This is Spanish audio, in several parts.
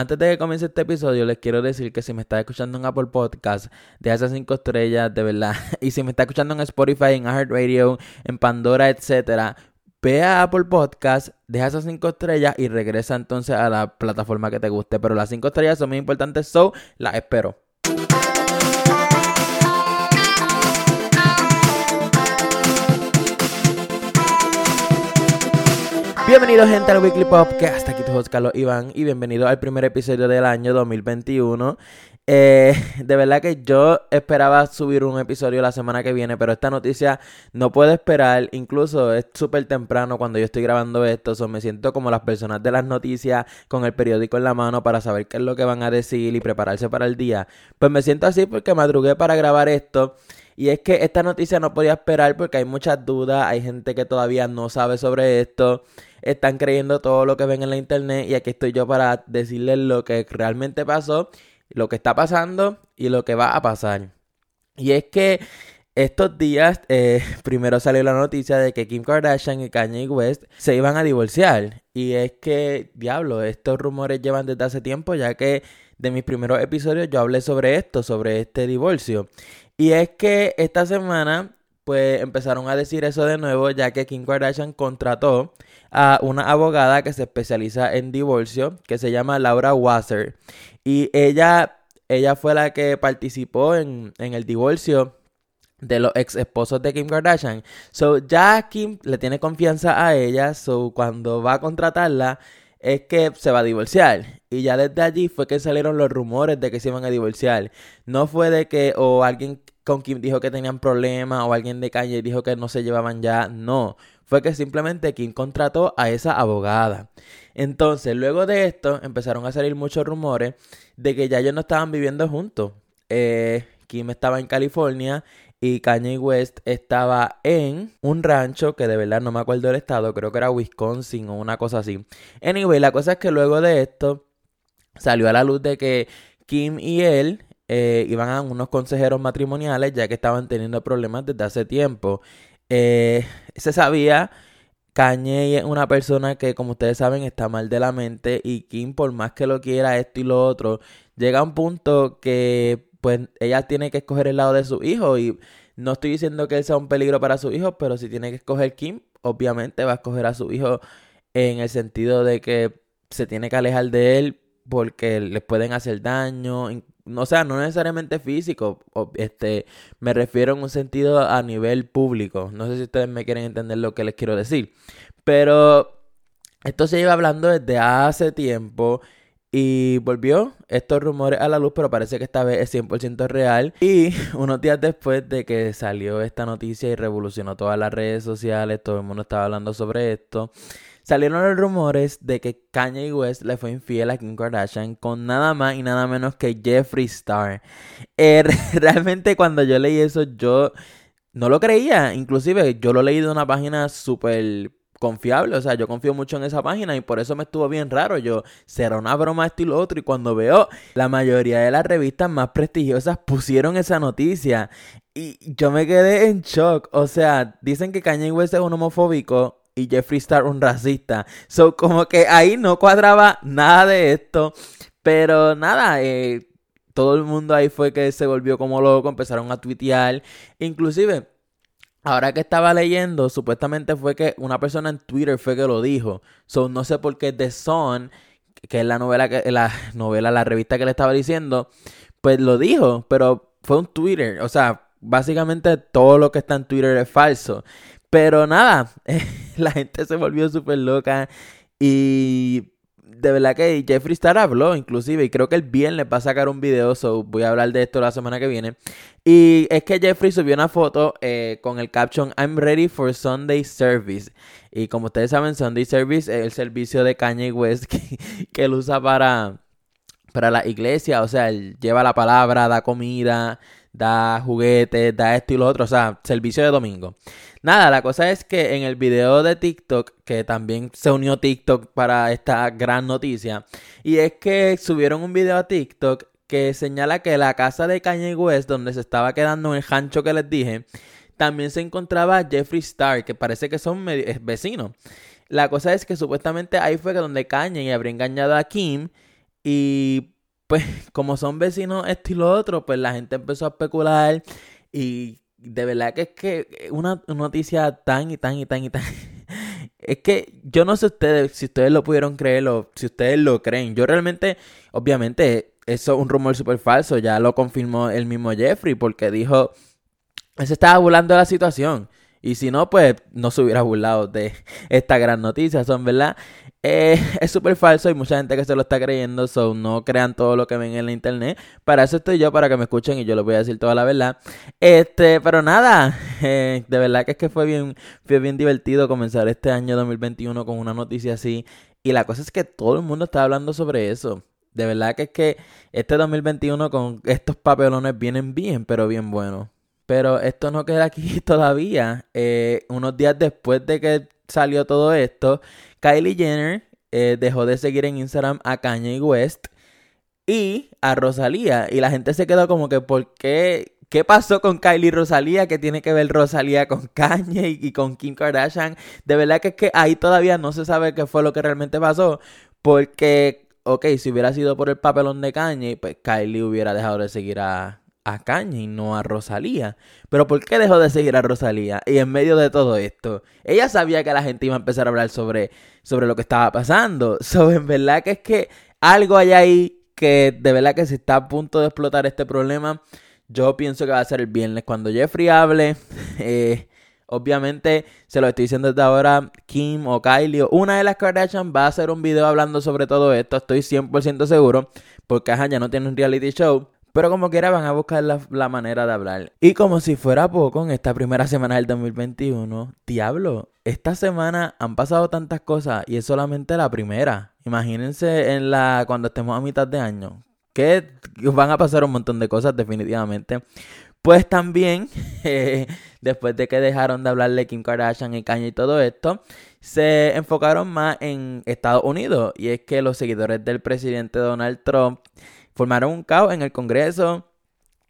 Antes de que comience este episodio, les quiero decir que si me estás escuchando en Apple Podcast, deja esas cinco estrellas, de verdad. Y si me estás escuchando en Spotify, en iHeartRadio, en Pandora, etcétera, ve a Apple Podcast, deja esas cinco estrellas y regresa entonces a la plataforma que te guste. Pero las cinco estrellas son muy importantes, so las espero. Bienvenidos gente al Weekly Podcast, aquí tu host Carlos Iván y bienvenido al primer episodio del año 2021. Eh, de verdad que yo esperaba subir un episodio la semana que viene, pero esta noticia no puedo esperar, incluso es súper temprano cuando yo estoy grabando esto, so me siento como las personas de las noticias con el periódico en la mano para saber qué es lo que van a decir y prepararse para el día. Pues me siento así porque madrugué para grabar esto. Y es que esta noticia no podía esperar porque hay muchas dudas, hay gente que todavía no sabe sobre esto están creyendo todo lo que ven en la internet y aquí estoy yo para decirles lo que realmente pasó, lo que está pasando y lo que va a pasar. Y es que estos días eh, primero salió la noticia de que Kim Kardashian y Kanye West se iban a divorciar. Y es que, diablo, estos rumores llevan desde hace tiempo ya que de mis primeros episodios yo hablé sobre esto, sobre este divorcio. Y es que esta semana pues empezaron a decir eso de nuevo ya que Kim Kardashian contrató a una abogada que se especializa en divorcio, que se llama Laura Wasser. Y ella, ella fue la que participó en, en el divorcio de los ex esposos de Kim Kardashian. So ya Kim le tiene confianza a ella, so cuando va a contratarla es que se va a divorciar. Y ya desde allí fue que salieron los rumores de que se iban a divorciar. No fue de que o alguien con Kim dijo que tenían problemas o alguien de calle dijo que no se llevaban ya. No fue que simplemente Kim contrató a esa abogada. Entonces, luego de esto, empezaron a salir muchos rumores de que ya ellos no estaban viviendo juntos. Eh, Kim estaba en California y Kanye West estaba en un rancho que de verdad no me acuerdo el estado, creo que era Wisconsin o una cosa así. Anyway, la cosa es que luego de esto salió a la luz de que Kim y él eh, iban a unos consejeros matrimoniales ya que estaban teniendo problemas desde hace tiempo. Eh, se sabía, Kanye es una persona que, como ustedes saben, está mal de la mente y Kim, por más que lo quiera, esto y lo otro, llega a un punto que, pues, ella tiene que escoger el lado de su hijo y no estoy diciendo que él sea un peligro para su hijo, pero si tiene que escoger Kim, obviamente va a escoger a su hijo en el sentido de que se tiene que alejar de él porque les pueden hacer daño, o sea, no necesariamente físico, este, me refiero en un sentido a nivel público. No sé si ustedes me quieren entender lo que les quiero decir. Pero esto se iba hablando desde hace tiempo y volvió estos rumores a la luz, pero parece que esta vez es 100% real. Y unos días después de que salió esta noticia y revolucionó todas las redes sociales, todo el mundo estaba hablando sobre esto salieron los rumores de que Kanye West le fue infiel a Kim Kardashian con nada más y nada menos que Jeffree Star. Eh, realmente cuando yo leí eso yo no lo creía. Inclusive yo lo leí de una página súper confiable, o sea, yo confío mucho en esa página y por eso me estuvo bien raro. Yo, será una broma esto y lo otro. Y cuando veo la mayoría de las revistas más prestigiosas pusieron esa noticia y yo me quedé en shock. O sea, dicen que Kanye West es un homofóbico y Jeffree Star un racista. So, como que ahí no cuadraba nada de esto. Pero nada, eh, todo el mundo ahí fue que se volvió como loco, empezaron a tuitear. Inclusive, ahora que estaba leyendo, supuestamente fue que una persona en Twitter fue que lo dijo. So, no sé por qué The Sun, que es la novela, que, la novela, la revista que le estaba diciendo, pues lo dijo, pero fue un Twitter. O sea, básicamente todo lo que está en Twitter es falso. Pero nada, la gente se volvió súper loca y de verdad que Jeffree Star habló inclusive y creo que el viernes va a sacar un video, so voy a hablar de esto la semana que viene. Y es que Jeffree subió una foto eh, con el caption I'm ready for Sunday service. Y como ustedes saben, Sunday service es el servicio de Kanye West que, que él usa para, para la iglesia. O sea, él lleva la palabra, da comida, da juguetes, da esto y lo otro. O sea, servicio de domingo. Nada, la cosa es que en el video de TikTok, que también se unió TikTok para esta gran noticia, y es que subieron un video a TikTok que señala que la casa de Kanye West, donde se estaba quedando en el hancho que les dije, también se encontraba Jeffree Star, que parece que son vecinos. La cosa es que supuestamente ahí fue donde Kanye habría engañado a Kim Y pues como son vecinos esto y lo otro, pues la gente empezó a especular y de verdad que es que una noticia tan y tan y tan y tan... Es que yo no sé ustedes si ustedes lo pudieron creer o si ustedes lo creen. Yo realmente, obviamente, eso es un rumor súper falso. Ya lo confirmó el mismo Jeffrey porque dijo, él se estaba burlando de la situación. Y si no, pues no se hubiera burlado de esta gran noticia, son verdad. Eh, es súper falso, hay mucha gente que se lo está creyendo, so no crean todo lo que ven en la internet. Para eso estoy yo, para que me escuchen y yo les voy a decir toda la verdad. Este, pero nada, eh, de verdad que es que fue bien, fue bien divertido comenzar este año 2021 con una noticia así. Y la cosa es que todo el mundo está hablando sobre eso. De verdad que es que este 2021 con estos papelones vienen bien, pero bien buenos. Pero esto no queda aquí todavía. Eh, unos días después de que salió todo esto, Kylie Jenner eh, dejó de seguir en Instagram a Kanye West y a Rosalía. Y la gente se quedó como que, ¿por qué? ¿Qué pasó con Kylie y Rosalía? ¿Qué tiene que ver Rosalía con Kanye y, con Kim Kardashian? De verdad que es que ahí todavía no se sabe qué fue lo que realmente pasó. Porque, ok, si hubiera sido por el papelón de Kanye, pues Kylie hubiera dejado de seguir a, a Kanye y no a Rosalía. Pero ¿por qué dejó de seguir a Rosalía? Y en medio de todo esto, ella sabía que la gente iba a empezar a hablar sobre, sobre lo que estaba pasando. So, en verdad que es que algo hay ahí que de verdad que se está a punto de explotar este problema. Yo pienso que va a ser el viernes cuando Jeffrey hable. Eh, obviamente, se lo estoy diciendo desde ahora, Kim o Kylie, una de las Kardashian va a hacer un video hablando sobre todo esto. Estoy 100% seguro. Porque ajá, ya no tiene un reality show. Pero como quiera van a buscar la, manera de hablar. Y como si fuera poco, en esta primera semana del 2021, diablo, esta semana han pasado tantas cosas y es solamente la primera. Imagínense en la cuando estemos a mitad de año. Que van a pasar un montón de cosas definitivamente. Pues también, después de que dejaron de hablarle Kim Kardashian y Kanye y todo esto, se enfocaron más en Estados Unidos. Y es que los seguidores del presidente Donald Trump formaron un caos en el Congreso,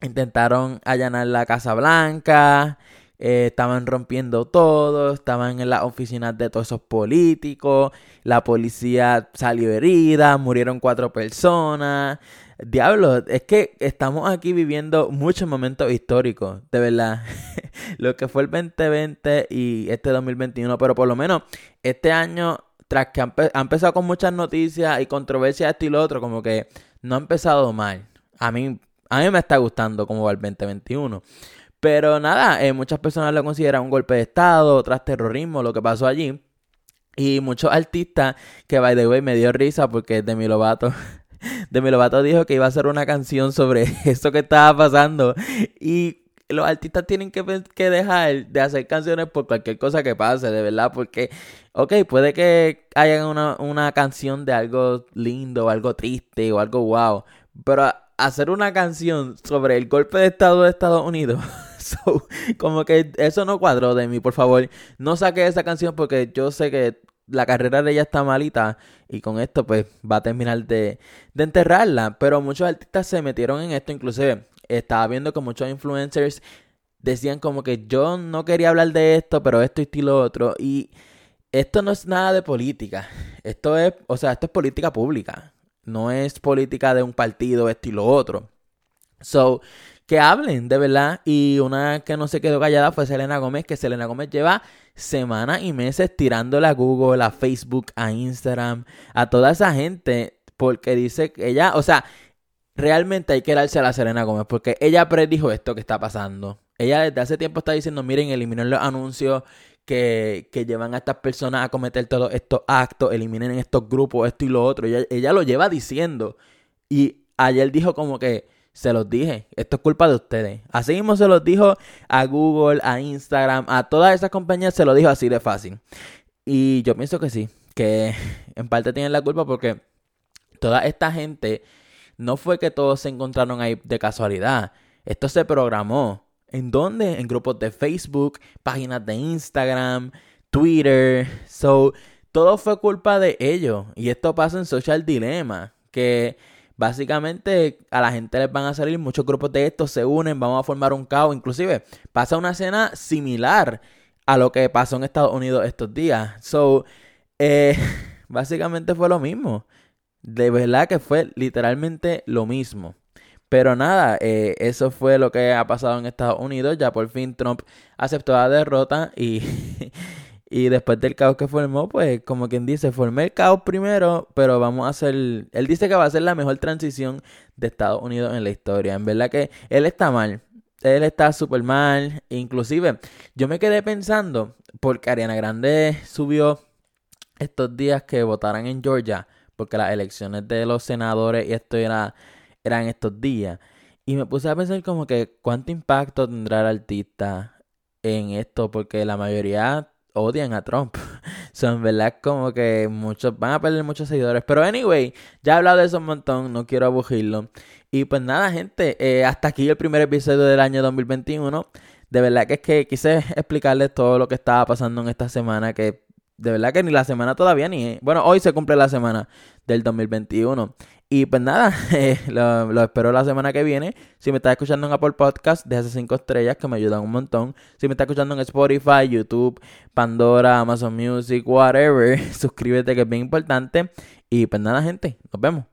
intentaron allanar la Casa Blanca, eh, estaban rompiendo todo, estaban en las oficinas de todos esos políticos, la policía salió herida, murieron cuatro personas. Diablo, es que estamos aquí viviendo muchos momentos históricos, de verdad. lo que fue el 2020 y este 2021, pero por lo menos este año, tras que ha, empezado con muchas noticias y controversias, esto y lo otro, como que no ha empezado mal. A mí, a mí me está gustando cómo va el 2021. Pero nada, eh, muchas personas lo consideran un golpe de Estado, otras terrorismo, lo que pasó allí. Y muchos artistas, que by the way me dio risa porque Demi Lovato, Demi Lovato dijo que iba a hacer una canción sobre eso que estaba pasando. Y los artistas tienen que, que, dejar de hacer canciones por cualquier cosa que pase, de verdad, porque, ok, puede que haya una, una canción de algo lindo, o algo triste, o algo wow, pero hacer una canción sobre el golpe de Estado de Estados Unidos, como que eso no cuadró de mí, por favor, no saque esa canción porque yo sé que la carrera de ella está malita y con esto pues va a terminar de, de enterrarla, pero muchos artistas se metieron en esto, inclusive estaba viendo que muchos influencers decían como que yo no quería hablar de esto, pero esto y lo otro. Y esto no es nada de política. Esto es, o sea, esto es política pública. No es política de un partido, esto y lo otro. So, que hablen, de verdad. Y una que no se quedó callada fue Selena Gómez, que Selena Gómez lleva semanas y meses tirándole a Google, a Facebook, a Instagram, a toda esa gente, porque dice que ella, o sea, realmente hay que darse a la Serena Gómez porque ella predijo esto que está pasando. Ella desde hace tiempo está diciendo, miren, eliminen los anuncios que, que llevan a estas personas a cometer todos estos actos, eliminen estos grupos, esto y lo otro. Ella, ella lo lleva diciendo. Y ayer dijo como que, se los dije, esto es culpa de ustedes. Así mismo se los dijo a Google, a Instagram, a todas esas compañías, se lo dijo así de fácil. Y yo pienso que sí, que en parte tienen la culpa porque toda esta gente no fue que todos se encontraron ahí de casualidad. Esto se programó. ¿En dónde? En grupos de Facebook, páginas de Instagram, Twitter. So, todo fue culpa de ellos. Y esto pasa en Social Dilemma. Que básicamente a la gente les van a salir muchos grupos de estos, se unen, vamos a formar un caos. Inclusive pasa una escena similar a lo que pasó en Estados Unidos estos días. So, eh, básicamente fue lo mismo. De verdad que fue literalmente lo mismo. Pero nada, eh, eso fue lo que ha pasado en Estados Unidos. Ya por fin Trump aceptó la derrota y, y después del caos que formó, pues como quien dice, formé el caos primero, pero vamos a hacer... Él dice que va a ser la mejor transición de Estados Unidos en la historia. En verdad que él está mal. Él está súper mal. Inclusive, yo me quedé pensando, porque Ariana Grande subió estos días que votaran en Georgia, porque las elecciones de los senadores y esto era eran estos días. Y me puse a pensar como que cuánto impacto tendrá el artista en esto, porque la mayoría odian a Trump. Son verdad como que muchos van a perder muchos seguidores. Pero anyway, ya he hablado de eso un montón, no quiero aburrirlo. Y pues nada, gente, eh, hasta aquí el primer episodio del año 2021. De verdad que es que quise explicarles todo lo que estaba pasando en esta semana, que de verdad que ni la semana todavía ni... Bueno, hoy se cumple la semana del 2021. Y pues nada, eh, lo, espero la semana que viene. Si me estás escuchando en Apple Podcast, déjase 5 estrellas que me ayudan un montón. Si me estás escuchando en Spotify, YouTube, Pandora, Amazon Music, whatever, suscríbete que es bien importante. Y pues nada, gente, nos vemos.